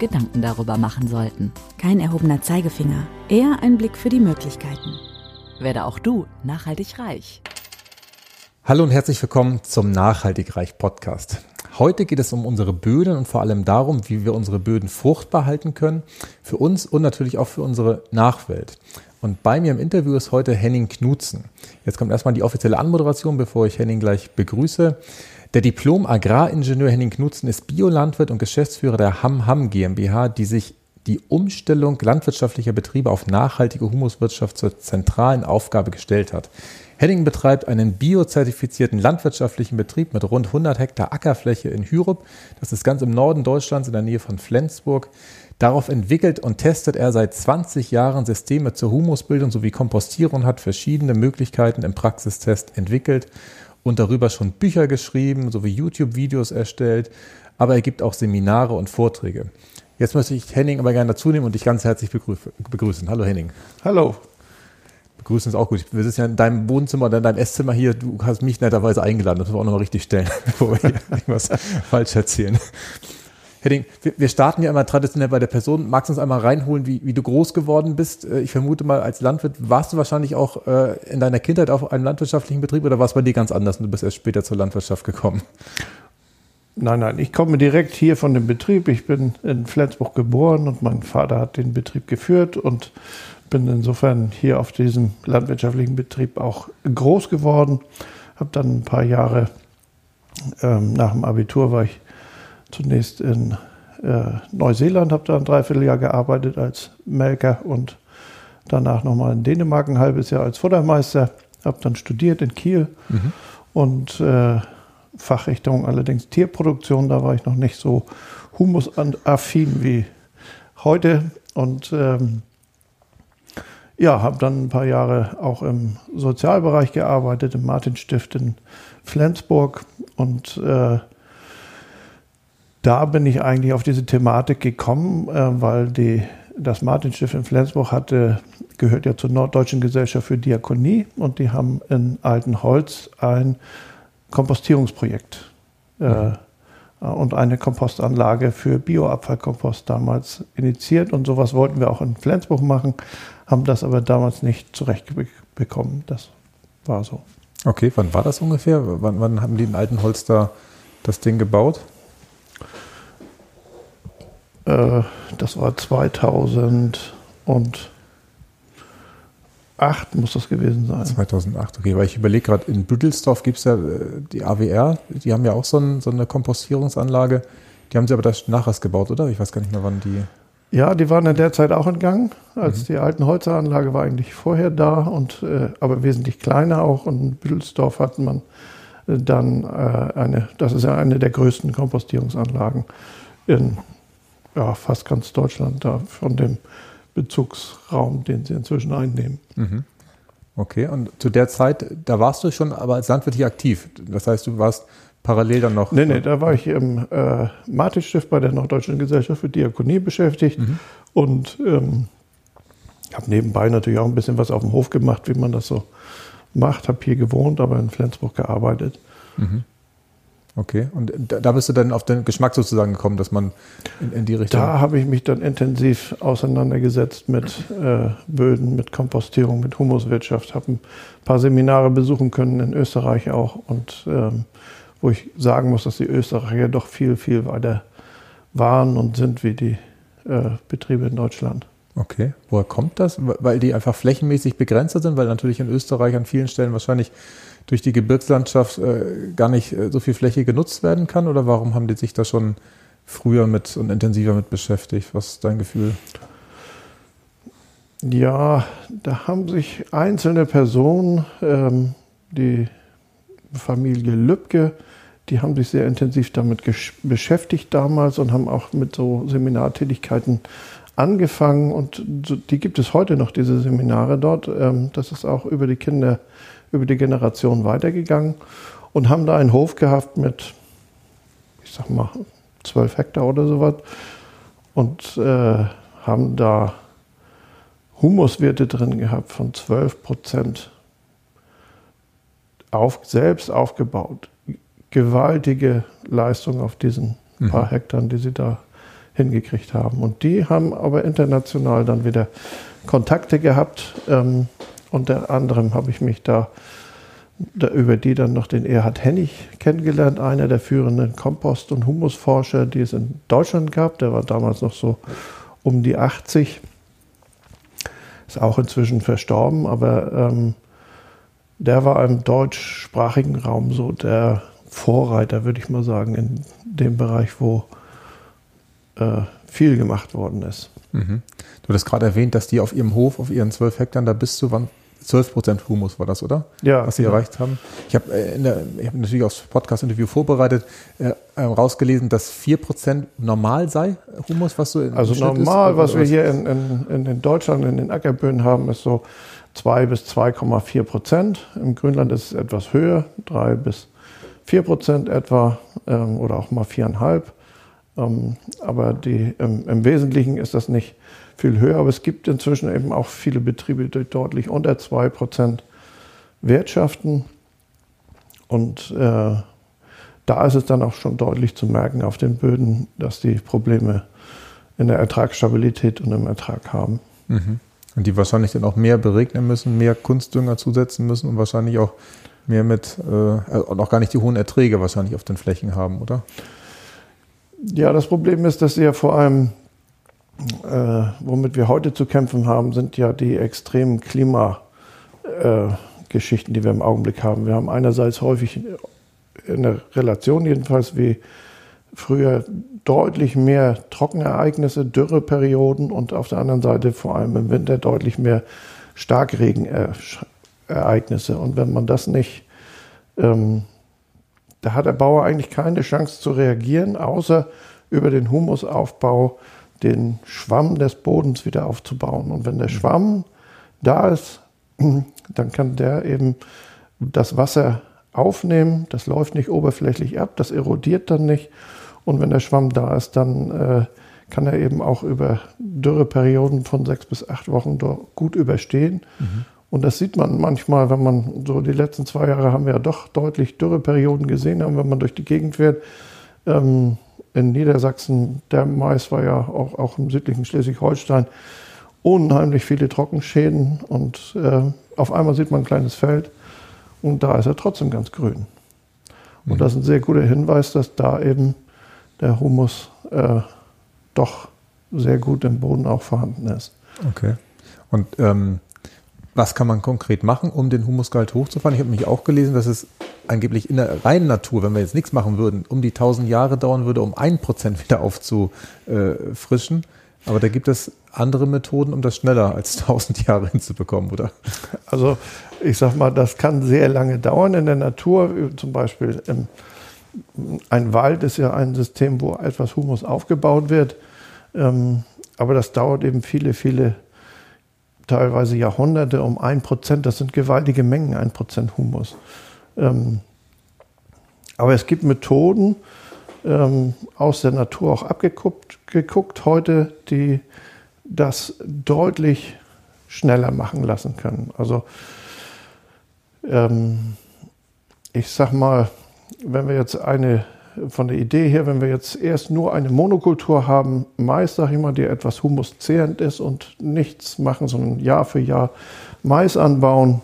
Gedanken darüber machen sollten. Kein erhobener Zeigefinger, eher ein Blick für die Möglichkeiten. Werde auch du nachhaltig reich. Hallo und herzlich willkommen zum Nachhaltig Reich Podcast. Heute geht es um unsere Böden und vor allem darum, wie wir unsere Böden fruchtbar halten können, für uns und natürlich auch für unsere Nachwelt. Und bei mir im Interview ist heute Henning Knutzen. Jetzt kommt erstmal die offizielle Anmoderation, bevor ich Henning gleich begrüße. Der Diplom-Agraringenieur Henning Knutzen ist Biolandwirt und Geschäftsführer der Ham Ham GmbH, die sich die Umstellung landwirtschaftlicher Betriebe auf nachhaltige Humuswirtschaft zur zentralen Aufgabe gestellt hat. Henning betreibt einen biozertifizierten landwirtschaftlichen Betrieb mit rund 100 Hektar Ackerfläche in Hürup. Das ist ganz im Norden Deutschlands in der Nähe von Flensburg. Darauf entwickelt und testet er seit 20 Jahren Systeme zur Humusbildung sowie Kompostierung und hat verschiedene Möglichkeiten im Praxistest entwickelt und darüber schon Bücher geschrieben sowie YouTube-Videos erstellt, aber er gibt auch Seminare und Vorträge. Jetzt möchte ich Henning aber gerne dazu nehmen und dich ganz herzlich begrüßen. Hallo Henning. Hallo. Begrüßen ist auch gut. Wir sitzen ja in deinem Wohnzimmer oder in deinem Esszimmer hier. Du hast mich netterweise eingeladen. Das müssen wir auch nochmal richtig stellen, bevor wir hier irgendwas falsch erzählen. Henning, wir starten ja immer traditionell bei der Person. Magst du uns einmal reinholen, wie, wie du groß geworden bist? Äh, ich vermute mal, als Landwirt warst du wahrscheinlich auch äh, in deiner Kindheit auf einem landwirtschaftlichen Betrieb oder war es bei dir ganz anders und du bist erst später zur Landwirtschaft gekommen? Nein, nein, ich komme direkt hier von dem Betrieb. Ich bin in Flensburg geboren und mein Vater hat den Betrieb geführt und bin insofern hier auf diesem landwirtschaftlichen Betrieb auch groß geworden. Habe dann ein paar Jahre ähm, nach dem Abitur war ich zunächst in äh, Neuseeland, habe da ein Dreivierteljahr gearbeitet als Melker und danach nochmal in Dänemark ein halbes Jahr als Futtermeister. Habe dann studiert in Kiel mhm. und äh, Fachrichtung allerdings Tierproduktion. Da war ich noch nicht so humusaffin wie heute und ähm, ja, habe dann ein paar Jahre auch im Sozialbereich gearbeitet, im Martinstift in Flensburg und äh, da bin ich eigentlich auf diese Thematik gekommen, äh, weil die, das Martinstift in Flensburg hatte, gehört ja zur Norddeutschen Gesellschaft für Diakonie und die haben in Altenholz ein Kompostierungsprojekt äh, mhm. und eine Kompostanlage für Bioabfallkompost damals initiiert und sowas wollten wir auch in Flensburg machen, haben das aber damals nicht zurechtbekommen. Das war so. Okay, wann war das ungefähr? Wann, wann haben die in Altenholz da das Ding gebaut? Äh, das war 2008 muss das gewesen sein. 2008, okay, weil ich überlege gerade, in Büdelsdorf gibt es ja äh, die AWR, die haben ja auch so, ein, so, eine Kompostierungsanlage. Die haben sie aber das nachher gebaut, oder? Ich weiß gar nicht mehr, wann die. Ja, die waren in der Zeit auch in Gang. Als mhm. die alten Holzeranlage war eigentlich vorher da und äh, aber wesentlich kleiner auch. Und in Büdelsdorf hat man äh, dann äh, eine, das ist ja eine der größten Kompostierungsanlagen in ja, fast ganz Deutschland da von dem Bezugsraum, den sie inzwischen einnehmen. Mhm. Okay, und zu der Zeit, da warst du schon aber als Landwirt hier aktiv. Das heißt, du warst parallel dann noch. Nee, nee, da war ich im äh, Martinstift bei der Norddeutschen Gesellschaft für Diakonie beschäftigt mhm. und ähm, habe nebenbei natürlich auch ein bisschen was auf dem Hof gemacht, wie man das so macht. Habe hier gewohnt, aber in Flensburg gearbeitet. Mhm. Okay, und da bist du dann auf den Geschmack sozusagen gekommen, dass man in, in die Richtung. Da habe ich mich dann intensiv auseinandergesetzt mit äh, Böden, mit Kompostierung, mit Humuswirtschaft, habe ein paar Seminare besuchen können in Österreich auch und ähm, wo ich sagen muss, dass die Österreicher doch viel, viel weiter waren und sind wie die äh, Betriebe in Deutschland. Okay, woher kommt das? Weil die einfach flächenmäßig begrenzt sind, weil natürlich in Österreich an vielen Stellen wahrscheinlich durch die Gebirgslandschaft äh, gar nicht äh, so viel Fläche genutzt werden kann? Oder warum haben die sich da schon früher mit und intensiver mit beschäftigt? Was ist dein Gefühl? Ja, da haben sich einzelne Personen, ähm, die Familie Lübcke, die haben sich sehr intensiv damit beschäftigt damals und haben auch mit so Seminartätigkeiten angefangen und die gibt es heute noch, diese Seminare dort. Ähm, das ist auch über die Kinder, über die Generation weitergegangen und haben da einen Hof gehabt mit, ich sag mal, zwölf Hektar oder sowas und äh, haben da Humuswerte drin gehabt von 12 Prozent. Auf, selbst aufgebaut. Gewaltige Leistung auf diesen mhm. paar Hektar, die sie da hingekriegt haben. Und die haben aber international dann wieder Kontakte gehabt. Ähm, unter anderem habe ich mich da, da, über die dann noch den Erhard Hennig kennengelernt, einer der führenden Kompost- und Humusforscher, die es in Deutschland gab. Der war damals noch so um die 80. Ist auch inzwischen verstorben, aber ähm, der war im deutschsprachigen Raum so der Vorreiter, würde ich mal sagen, in dem Bereich, wo äh, viel gemacht worden ist. Mhm. Du hast gerade erwähnt, dass die auf ihrem Hof, auf ihren zwölf Hektar, da bis zu wann 12 Prozent Humus war das, oder? Ja. Was sie ja. erreicht haben. Ich habe äh, hab natürlich aufs Podcast-Interview vorbereitet, äh, äh, rausgelesen, dass 4 Prozent normal sei, Humus, was so in Also normal, ist, was wir hier in, in, in Deutschland in den Ackerböden haben, ist so 2 bis 2,4 Prozent. Im Grünland ist es etwas höher, 3 bis 4 Prozent etwa ähm, oder auch mal 4,5. Ähm, aber die, ähm, im Wesentlichen ist das nicht viel höher. Aber es gibt inzwischen eben auch viele Betriebe, die deutlich unter 2% wirtschaften. Und äh, da ist es dann auch schon deutlich zu merken auf den Böden, dass die Probleme in der Ertragsstabilität und im Ertrag haben. Mhm. Und die wahrscheinlich dann auch mehr beregnen müssen, mehr Kunstdünger zusetzen müssen und wahrscheinlich auch mehr mit, äh, und auch gar nicht die hohen Erträge wahrscheinlich auf den Flächen haben, oder? Ja, das Problem ist, dass sie ja vor allem, äh, womit wir heute zu kämpfen haben, sind ja die extremen Klimageschichten, äh, die wir im Augenblick haben. Wir haben einerseits häufig in der Relation jedenfalls wie früher deutlich mehr Trockenereignisse, Dürreperioden und auf der anderen Seite vor allem im Winter deutlich mehr Starkregenereignisse. Und wenn man das nicht ähm, da hat der Bauer eigentlich keine Chance zu reagieren, außer über den Humusaufbau den Schwamm des Bodens wieder aufzubauen. Und wenn der Schwamm da ist, dann kann der eben das Wasser aufnehmen. Das läuft nicht oberflächlich ab, das erodiert dann nicht. Und wenn der Schwamm da ist, dann äh, kann er eben auch über Dürreperioden von sechs bis acht Wochen gut überstehen. Mhm. Und das sieht man manchmal, wenn man so die letzten zwei Jahre haben wir ja doch deutlich Dürreperioden gesehen haben, wenn man durch die Gegend fährt. Ähm, in Niedersachsen, der Mais war ja auch, auch im südlichen Schleswig-Holstein unheimlich viele Trockenschäden und äh, auf einmal sieht man ein kleines Feld und da ist er trotzdem ganz grün. Und mhm. das ist ein sehr guter Hinweis, dass da eben der Humus äh, doch sehr gut im Boden auch vorhanden ist. Okay. Und ähm, was kann man konkret machen, um den Humusgehalt hochzufahren? Ich habe mich auch gelesen, dass es angeblich in der reinen Natur, wenn wir jetzt nichts machen würden, um die 1000 Jahre dauern würde, um ein Prozent wieder aufzufrischen. Aber da gibt es andere Methoden, um das schneller als 1000 Jahre hinzubekommen, oder? Also ich sag mal, das kann sehr lange dauern in der Natur. Zum Beispiel ein Wald ist ja ein System, wo etwas Humus aufgebaut wird. Ähm, aber das dauert eben viele, viele teilweise Jahrhunderte um ein Prozent. Das sind gewaltige Mengen, ein Prozent Humus. Ähm, aber es gibt Methoden ähm, aus der Natur auch abgeguckt geguckt heute, die das deutlich schneller machen lassen können. Also ähm, ich sag mal, wenn wir jetzt eine von der Idee her, wenn wir jetzt erst nur eine Monokultur haben, Mais, sag ich mal, die etwas humuszehrend ist und nichts machen, sondern Jahr für Jahr Mais anbauen,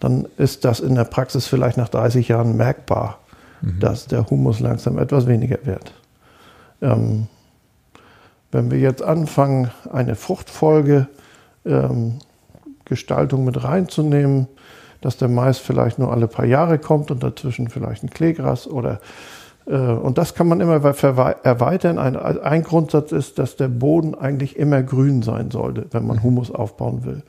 dann ist das in der Praxis vielleicht nach 30 Jahren merkbar, mhm. dass der Humus langsam etwas weniger wird. Ähm, wenn wir jetzt anfangen, eine Fruchtfolge ähm, Gestaltung mit reinzunehmen, dass der Mais vielleicht nur alle paar Jahre kommt und dazwischen vielleicht ein Kleegras oder äh, und das kann man immer erweitern. Ein, ein, Grundsatz ist, dass der Boden eigentlich immer grün sein sollte, wenn man Humus aufbauen will.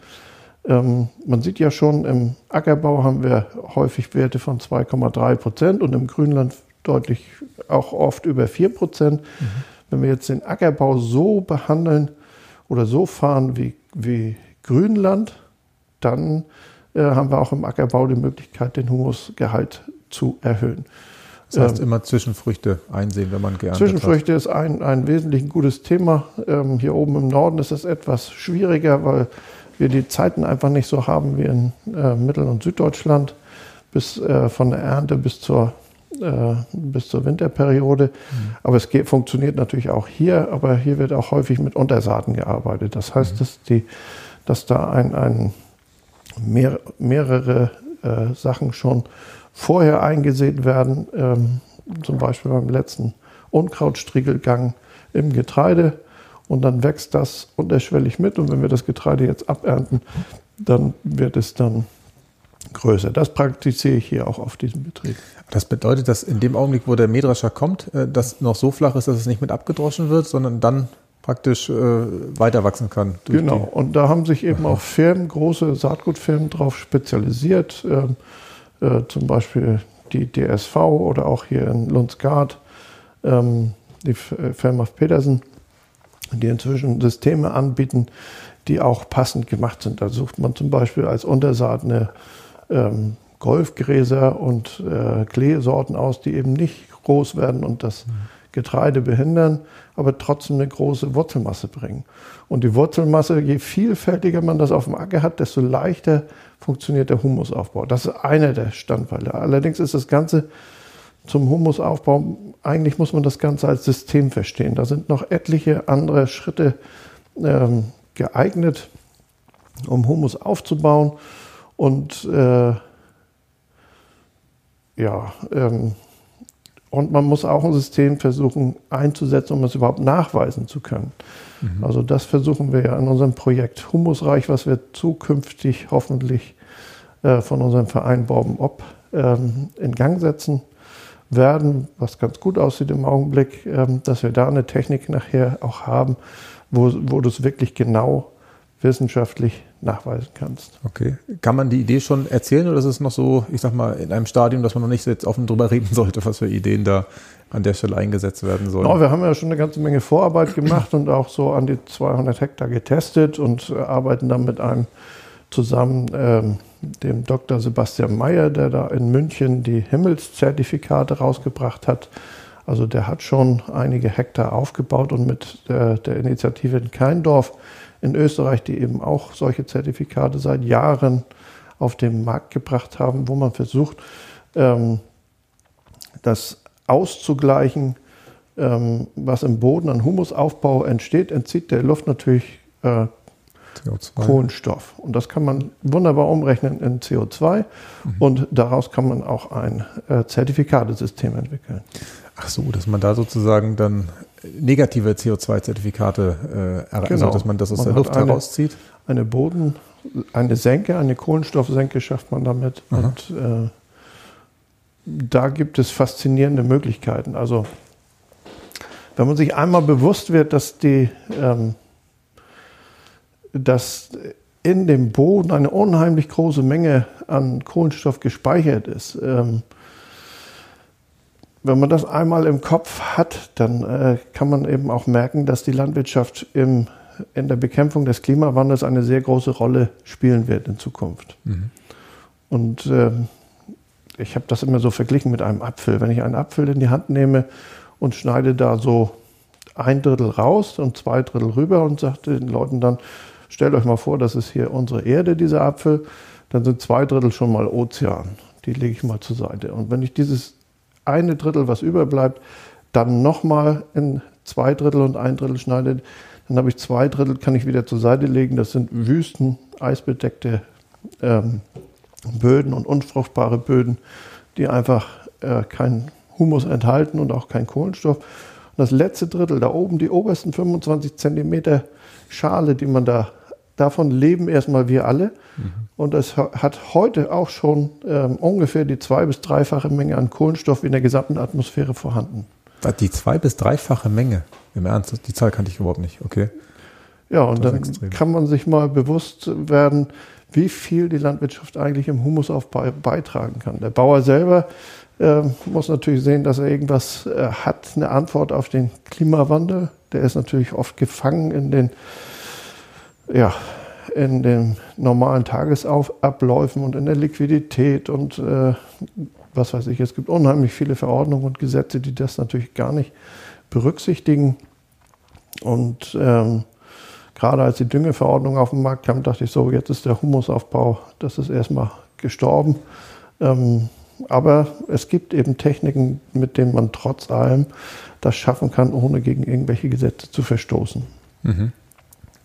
Ähm, man sieht ja schon, im Ackerbau haben wir häufig Werte von 2,3 Prozent und im Grünland deutlich auch oft über 4 Prozent. Mhm. Wenn wir jetzt den Ackerbau so behandeln oder so fahren wie, wie Grünland, dann haben wir auch im Ackerbau die Möglichkeit, den Humusgehalt zu erhöhen. Das heißt, ähm, immer Zwischenfrüchte einsehen, wenn man gerne. Zwischenfrüchte hat. ist ein, ein wesentlich gutes Thema. Ähm, hier oben im Norden ist es etwas schwieriger, weil wir die Zeiten einfach nicht so haben wie in äh, Mittel- und Süddeutschland, bis äh, von der Ernte bis zur, äh, bis zur Winterperiode. Mhm. Aber es geht, funktioniert natürlich auch hier, aber hier wird auch häufig mit Untersaaten gearbeitet. Das heißt, mhm. dass, die, dass da ein, ein mehr, mehrere äh, Sachen schon vorher eingesät werden, ähm, zum Beispiel beim letzten Unkrautstriegelgang im Getreide und dann wächst das unterschwellig mit und wenn wir das Getreide jetzt abernten, dann wird es dann größer. Das praktiziere ich hier auch auf diesem Betrieb. Das bedeutet, dass in dem Augenblick, wo der Mähdrescher kommt, äh, das noch so flach ist, dass es nicht mit abgedroschen wird, sondern dann praktisch äh, weiter wachsen kann. Genau, und da haben sich eben auch Firmen, große Saatgutfirmen darauf spezialisiert, äh, äh, zum Beispiel die DSV oder auch hier in Lundsgard, ähm, die Firma Petersen, die inzwischen Systeme anbieten, die auch passend gemacht sind. Da sucht man zum Beispiel als Untersaat eine ähm, Golfgräser und äh, Kleesorten aus, die eben nicht groß werden und das Getreide behindern, aber trotzdem eine große Wurzelmasse bringen. Und die Wurzelmasse, je vielfältiger man das auf dem Acker hat, desto leichter funktioniert der Humusaufbau. Das ist einer der Standbeine. Allerdings ist das Ganze zum Humusaufbau, eigentlich muss man das Ganze als System verstehen. Da sind noch etliche andere Schritte ähm, geeignet, um Humus aufzubauen. Und äh, ja, ähm, und man muss auch ein System versuchen einzusetzen, um es überhaupt nachweisen zu können. Mhm. Also das versuchen wir ja in unserem Projekt Humusreich, was wir zukünftig hoffentlich äh, von unserem Verein Borben Ob ähm, in Gang setzen werden, was ganz gut aussieht im Augenblick, ähm, dass wir da eine Technik nachher auch haben, wo, wo du es wirklich genau wissenschaftlich nachweisen kannst. Okay. Kann man die Idee schon erzählen oder ist es noch so, ich sag mal, in einem Stadium, dass man noch nicht jetzt offen drüber reden sollte, was für Ideen da an der Stelle eingesetzt werden sollen? No, wir haben ja schon eine ganze Menge Vorarbeit gemacht und auch so an die 200 Hektar getestet und äh, arbeiten dann mit einem zusammen, ähm, dem Dr. Sebastian Mayer, der da in München die Himmelszertifikate rausgebracht hat. Also der hat schon einige Hektar aufgebaut und mit der, der Initiative in Keindorf in Österreich, die eben auch solche Zertifikate seit Jahren auf den Markt gebracht haben, wo man versucht, ähm, das auszugleichen, ähm, was im Boden an Humusaufbau entsteht, entzieht der Luft natürlich äh, Kohlenstoff. Und das kann man wunderbar umrechnen in CO2 mhm. und daraus kann man auch ein äh, Zertifikatesystem entwickeln. Ach so, dass man da sozusagen dann negative CO2-Zertifikate äh, genau. also dass man das aus man der Luft eine, herauszieht. Eine Boden, eine Senke, eine Kohlenstoffsenke schafft man damit. Aha. Und äh, da gibt es faszinierende Möglichkeiten. Also wenn man sich einmal bewusst wird, dass die ähm, dass in dem Boden eine unheimlich große Menge an Kohlenstoff gespeichert ist. Ähm, wenn man das einmal im Kopf hat, dann äh, kann man eben auch merken, dass die Landwirtschaft im, in der Bekämpfung des Klimawandels eine sehr große Rolle spielen wird in Zukunft. Mhm. Und äh, ich habe das immer so verglichen mit einem Apfel. Wenn ich einen Apfel in die Hand nehme und schneide da so ein Drittel raus und zwei Drittel rüber und sage den Leuten dann, stellt euch mal vor, das ist hier unsere Erde, dieser Apfel, dann sind zwei Drittel schon mal Ozean. Die lege ich mal zur Seite. Und wenn ich dieses eine Drittel, was überbleibt, dann nochmal in zwei Drittel und ein Drittel schneidet, dann habe ich zwei Drittel, kann ich wieder zur Seite legen. Das sind Wüsten, eisbedeckte ähm, Böden und unfruchtbare Böden, die einfach äh, keinen Humus enthalten und auch keinen Kohlenstoff. Und das letzte Drittel, da oben die obersten 25 Zentimeter Schale, die man da Davon leben erstmal wir alle. Mhm. Und es hat heute auch schon ähm, ungefähr die zwei- bis dreifache Menge an Kohlenstoff in der gesamten Atmosphäre vorhanden. Die zwei- bis dreifache Menge? Im Ernst, die Zahl kannte ich überhaupt nicht, okay. Ja, und dann extrem. kann man sich mal bewusst werden, wie viel die Landwirtschaft eigentlich im Humusaufbau beitragen kann. Der Bauer selber äh, muss natürlich sehen, dass er irgendwas äh, hat, eine Antwort auf den Klimawandel. Der ist natürlich oft gefangen in den, ja, in den normalen Tagesabläufen und in der Liquidität und äh, was weiß ich. Es gibt unheimlich viele Verordnungen und Gesetze, die das natürlich gar nicht berücksichtigen. Und ähm, gerade als die Düngeverordnung auf den Markt kam, dachte ich so, jetzt ist der Humusaufbau, das ist erstmal gestorben. Ähm, aber es gibt eben Techniken, mit denen man trotz allem das schaffen kann, ohne gegen irgendwelche Gesetze zu verstoßen. Mhm.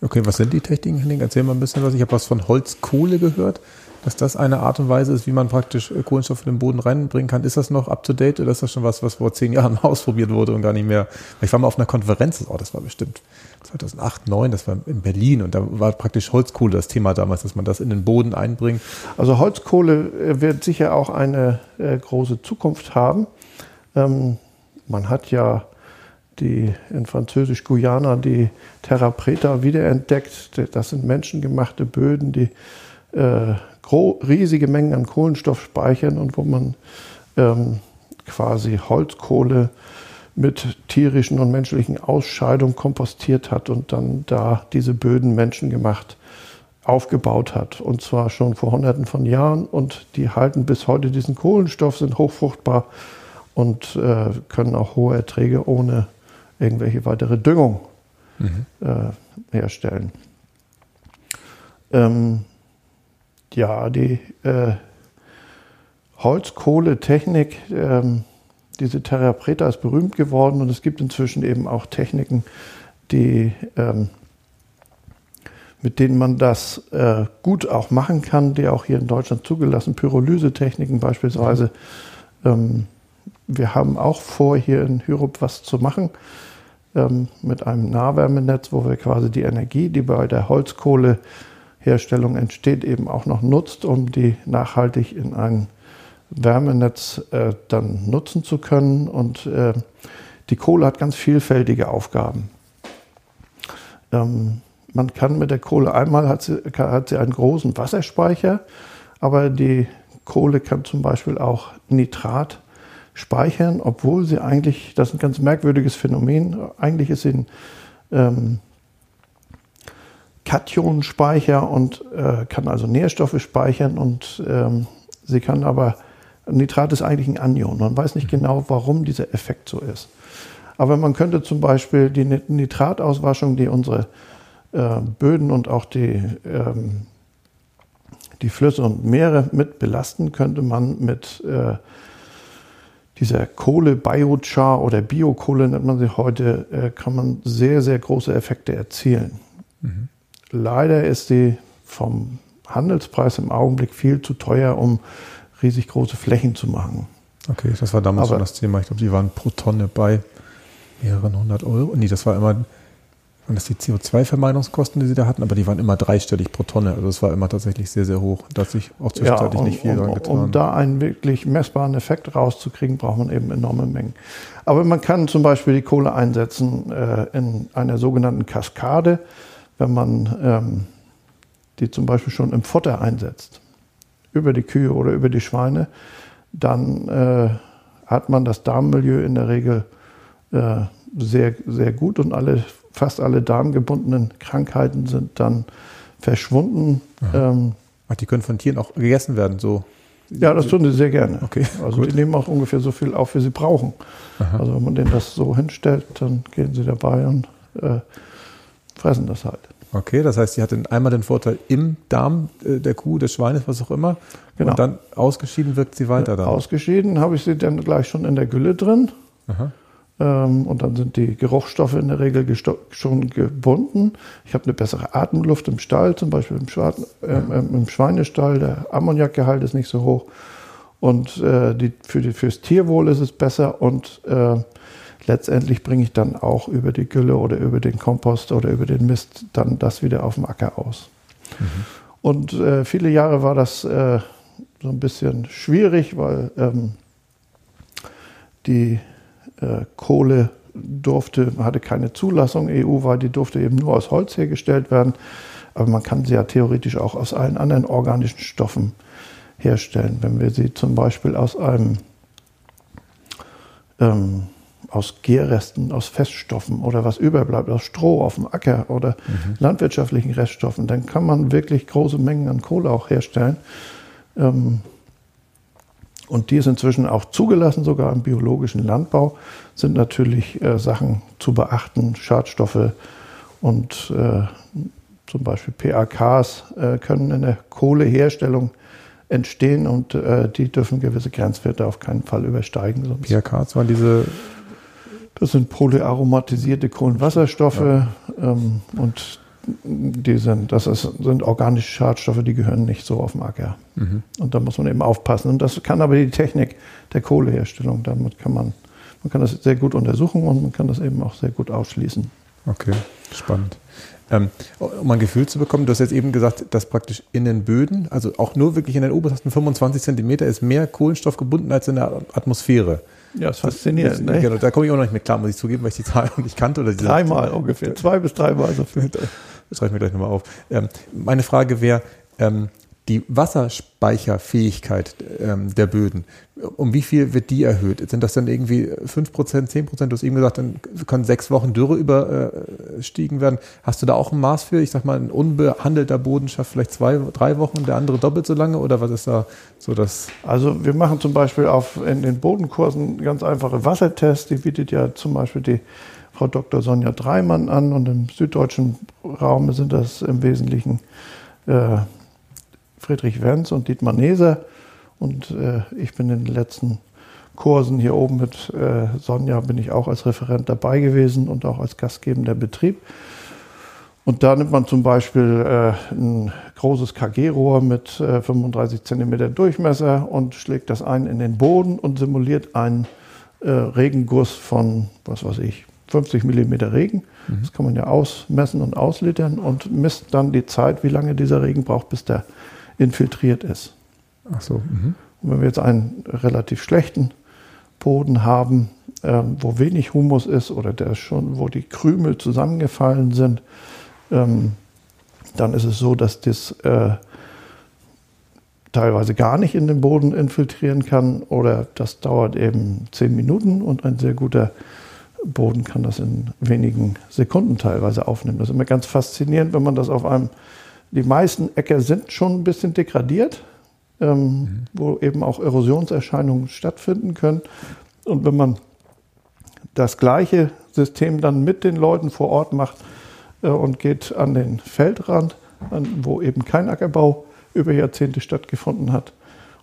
Okay, was sind die Techniken? Erzähl mal ein bisschen was. Ich habe was von Holzkohle gehört dass das eine Art und Weise ist, wie man praktisch äh, Kohlenstoff in den Boden reinbringen kann. Ist das noch up to date oder ist das schon was, was vor zehn Jahren ausprobiert wurde und gar nicht mehr? Ich war mal auf einer Konferenz, oh, das war bestimmt 2008, 2009, das war in Berlin und da war praktisch Holzkohle das Thema damals, dass man das in den Boden einbringt. Also Holzkohle äh, wird sicher auch eine äh, große Zukunft haben. Ähm, man hat ja die in Französisch-Guyana die Terra Preta wiederentdeckt. Das sind menschengemachte Böden, die äh, riesige Mengen an Kohlenstoff speichern und wo man ähm, quasi Holzkohle mit tierischen und menschlichen Ausscheidungen kompostiert hat und dann da diese Böden menschengemacht aufgebaut hat. Und zwar schon vor hunderten von Jahren. Und die halten bis heute diesen Kohlenstoff, sind hochfruchtbar und äh, können auch hohe Erträge ohne irgendwelche weitere Düngung mhm. äh, herstellen. Ähm, ja, die äh, Holzkohletechnik, ähm, diese Terra Preta ist berühmt geworden und es gibt inzwischen eben auch Techniken, die, ähm, mit denen man das äh, gut auch machen kann, die auch hier in Deutschland zugelassen, Pyrolyse-Techniken beispielsweise. Ähm, wir haben auch vor, hier in Hyrup was zu machen ähm, mit einem Nahwärmenetz, wo wir quasi die Energie, die bei der Holzkohle Herstellung entsteht, eben auch noch nutzt, um die nachhaltig in ein Wärmenetz äh, dann nutzen zu können. Und äh, die Kohle hat ganz vielfältige Aufgaben. Ähm, man kann mit der Kohle einmal hat sie, hat sie einen großen Wasserspeicher, aber die Kohle kann zum Beispiel auch Nitrat speichern, obwohl sie eigentlich, das ist ein ganz merkwürdiges Phänomen, eigentlich ist sie ein ähm, Kationenspeicher und äh, kann also Nährstoffe speichern und ähm, sie kann aber, Nitrat ist eigentlich ein Anion. Man weiß nicht genau, warum dieser Effekt so ist. Aber man könnte zum Beispiel die Nitratauswaschung, die unsere äh, Böden und auch die, ähm, die Flüsse und Meere mit belasten, könnte man mit äh, dieser Kohle, Biochar oder Biokohle nennt man sie heute, äh, kann man sehr, sehr große Effekte erzielen. Mhm. Leider ist sie vom Handelspreis im Augenblick viel zu teuer, um riesig große Flächen zu machen. Okay, das war damals Aber, schon das Thema. Ich glaube, die waren pro Tonne bei mehreren hundert Euro. Nee, das war immer, waren das die CO2-Vermeidungskosten, die sie da hatten, aber die waren immer dreistellig pro Tonne. Also es war immer tatsächlich sehr, sehr hoch. Da hat sich auch zwischenzeitlich ja, um, nicht viel um, dran getan. Um da einen wirklich messbaren Effekt rauszukriegen, braucht man eben enorme Mengen. Aber man kann zum Beispiel die Kohle einsetzen äh, in einer sogenannten Kaskade wenn man ähm, die zum Beispiel schon im Futter einsetzt, über die Kühe oder über die Schweine, dann äh, hat man das Darmmilieu in der Regel äh, sehr, sehr gut und alle, fast alle darmgebundenen Krankheiten sind dann verschwunden. Ähm, Ach, die können von Tieren auch gegessen werden, so? Ja, das tun sie sehr gerne. Okay, also gut. die nehmen auch ungefähr so viel auf, wie sie brauchen. Aha. Also wenn man denen das so hinstellt, dann gehen sie dabei und äh, fressen das halt. Okay, das heißt, sie hat einmal den Vorteil im Darm äh, der Kuh, des Schweines, was auch immer. Genau. Und dann ausgeschieden wirkt sie weiter dann. Ausgeschieden habe ich sie dann gleich schon in der Gülle drin. Ähm, und dann sind die Geruchsstoffe in der Regel schon gebunden. Ich habe eine bessere Atemluft im Stall, zum Beispiel im, Schwa äh, im Schweinestall. Der Ammoniakgehalt ist nicht so hoch. Und äh, die, für die, fürs Tierwohl ist es besser und äh, letztendlich bringe ich dann auch über die Gülle oder über den Kompost oder über den Mist dann das wieder auf dem Acker aus. Mhm. Und äh, viele Jahre war das äh, so ein bisschen schwierig, weil ähm, die Kohle durfte, hatte keine Zulassung EU-weit, die durfte eben nur aus Holz hergestellt werden. Aber man kann sie ja theoretisch auch aus allen anderen organischen Stoffen herstellen. Wenn wir sie zum Beispiel aus einem ähm, aus Gärresten, aus Feststoffen oder was überbleibt, aus Stroh auf dem Acker oder mhm. landwirtschaftlichen Reststoffen, dann kann man wirklich große Mengen an Kohle auch herstellen. Ähm, und die ist inzwischen auch zugelassen, sogar im biologischen Landbau, sind natürlich äh, Sachen zu beachten, Schadstoffe und äh, zum Beispiel PAKs äh, können in der Kohleherstellung entstehen und äh, die dürfen gewisse Grenzwerte auf keinen Fall übersteigen. Sonst PAKs waren diese das sind polyaromatisierte Kohlenwasserstoffe ja. ähm, und die sind, das ist, sind organische Schadstoffe, die gehören nicht so auf dem Acker. Mhm. Und da muss man eben aufpassen. Und das kann aber die Technik der Kohleherstellung. Damit kann man, man kann das sehr gut untersuchen und man kann das eben auch sehr gut ausschließen. Okay, spannend. Ähm, um ein Gefühl zu bekommen, du hast jetzt eben gesagt, dass praktisch in den Böden, also auch nur wirklich in den obersten 25 Zentimeter, ist mehr Kohlenstoff gebunden als in der Atmosphäre. Ja, das ist faszinierend. Das, ne? genau, da komme ich auch noch nicht mit klar, muss ich zugeben, weil ich die Zahl nicht kannte. Oder dreimal ungefähr, zwei bis dreimal so viel. Das schreibe ich mir gleich nochmal auf. Ähm, meine Frage wäre, ähm, die Wasserspeicherfähigkeit ähm, der Böden, um wie viel wird die erhöht? Sind das dann irgendwie 5%, 10%? Du hast eben gesagt, dann können sechs Wochen Dürre überstiegen werden. Hast du da auch ein Maß für? Ich sag mal, ein unbehandelter Boden schafft vielleicht zwei, drei Wochen der andere doppelt so lange? Oder was ist da so das? Also wir machen zum Beispiel auf, in den Bodenkursen ganz einfache Wassertests. Die bietet ja zum Beispiel die Frau Dr. Sonja Dreimann an und im süddeutschen Raum sind das im Wesentlichen äh, Friedrich Wenz und Dietmar Neser. Und äh, ich bin in den letzten Kursen hier oben mit äh, Sonja, bin ich auch als Referent dabei gewesen und auch als gastgebender Betrieb. Und da nimmt man zum Beispiel äh, ein großes KG-Rohr mit äh, 35 cm Durchmesser und schlägt das ein in den Boden und simuliert einen äh, Regenguss von, was weiß ich, 50 mm Regen. Mhm. Das kann man ja ausmessen und auslitern und misst dann die Zeit, wie lange dieser Regen braucht, bis der infiltriert ist. Ach so. Mhm. Und wenn wir jetzt einen relativ schlechten Boden haben, ähm, wo wenig Humus ist oder der schon, wo die Krümel zusammengefallen sind, ähm, dann ist es so, dass das äh, teilweise gar nicht in den Boden infiltrieren kann oder das dauert eben zehn Minuten und ein sehr guter Boden kann das in wenigen Sekunden teilweise aufnehmen. Das ist immer ganz faszinierend, wenn man das auf einem die meisten Äcker sind schon ein bisschen degradiert, ähm, mhm. wo eben auch Erosionserscheinungen stattfinden können. Und wenn man das gleiche System dann mit den Leuten vor Ort macht äh, und geht an den Feldrand, an, wo eben kein Ackerbau über Jahrzehnte stattgefunden hat,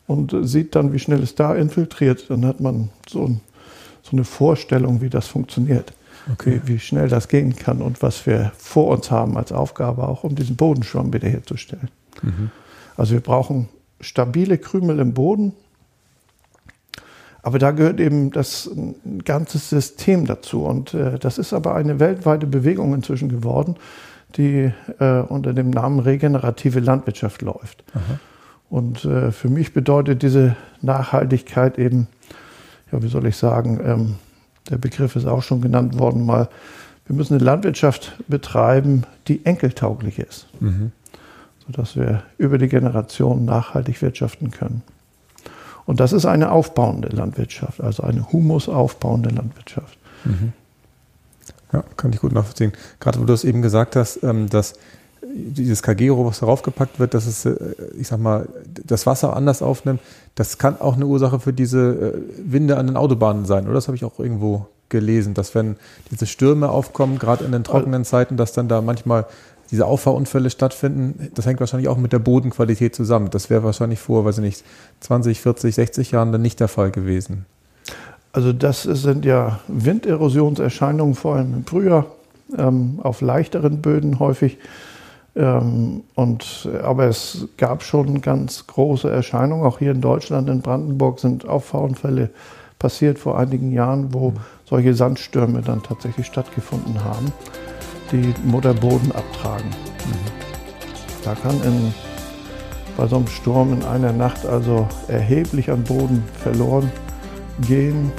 und sieht dann, wie schnell es da infiltriert, dann hat man so, ein, so eine Vorstellung, wie das funktioniert okay. wie, wie, schnell das gehen kann und was wir vor uns haben als Aufgabe, auch um diesen Bodenschwamm wiederherzustellen. Mhm. Also wir brauchen stabile Krümel im Boden, aber da gehört eben das ein ganzes System dazu. Und äh, das ist aber eine weltweite Bewegung inzwischen geworden, die äh, unter dem Namen regenerative Landwirtschaft läuft. Aha. Und äh, für mich bedeutet diese Nachhaltigkeit eben, ja, wie soll ich sagen, ähm, der Begriff ist auch schon genannt worden mal, wir müssen eine Landwirtschaft betreiben, die enkeltauglich ist, mhm. sodass wir über die Generationen nachhaltig wirtschaften können. Und das ist eine aufbauende Landwirtschaft, also eine humusaufbauende Landwirtschaft. Mhm. Ja, kann ich gut nachvollziehen. Gerade wo du es eben gesagt hast, ähm, dass dieses KG-Rohr, was darauf gepackt wird, dass es, äh, ich sag mal, das Wasser anders aufnimmt, das kann auch eine Ursache für diese äh, Winde an den Autobahnen sein, oder? Das habe ich auch irgendwo gelesen, dass wenn diese Stürme aufkommen, gerade in den trockenen Zeiten, dass dann da manchmal diese Auffahrunfälle stattfinden. Das hängt wahrscheinlich auch mit der Bodenqualität zusammen. Das wäre wahrscheinlich vor, weiß ich nicht, 20, 40, 60 Jahren dann nicht der Fall gewesen. Also das sind ja Winderosionserscheinungen, vor allem im Frühjahr, ähm, auf leichteren Böden häufig. Ähm, und, aber es gab schon ganz große Erscheinungen. Auch hier in Deutschland, in Brandenburg sind Auffahrunfälle passiert vor einigen Jahren, wo mhm. solche Sandstürme dann tatsächlich stattgefunden haben, die Mutterboden abtragen. Mhm. Da kann in, bei so einem Sturm in einer Nacht also erheblich an Boden verloren gehen.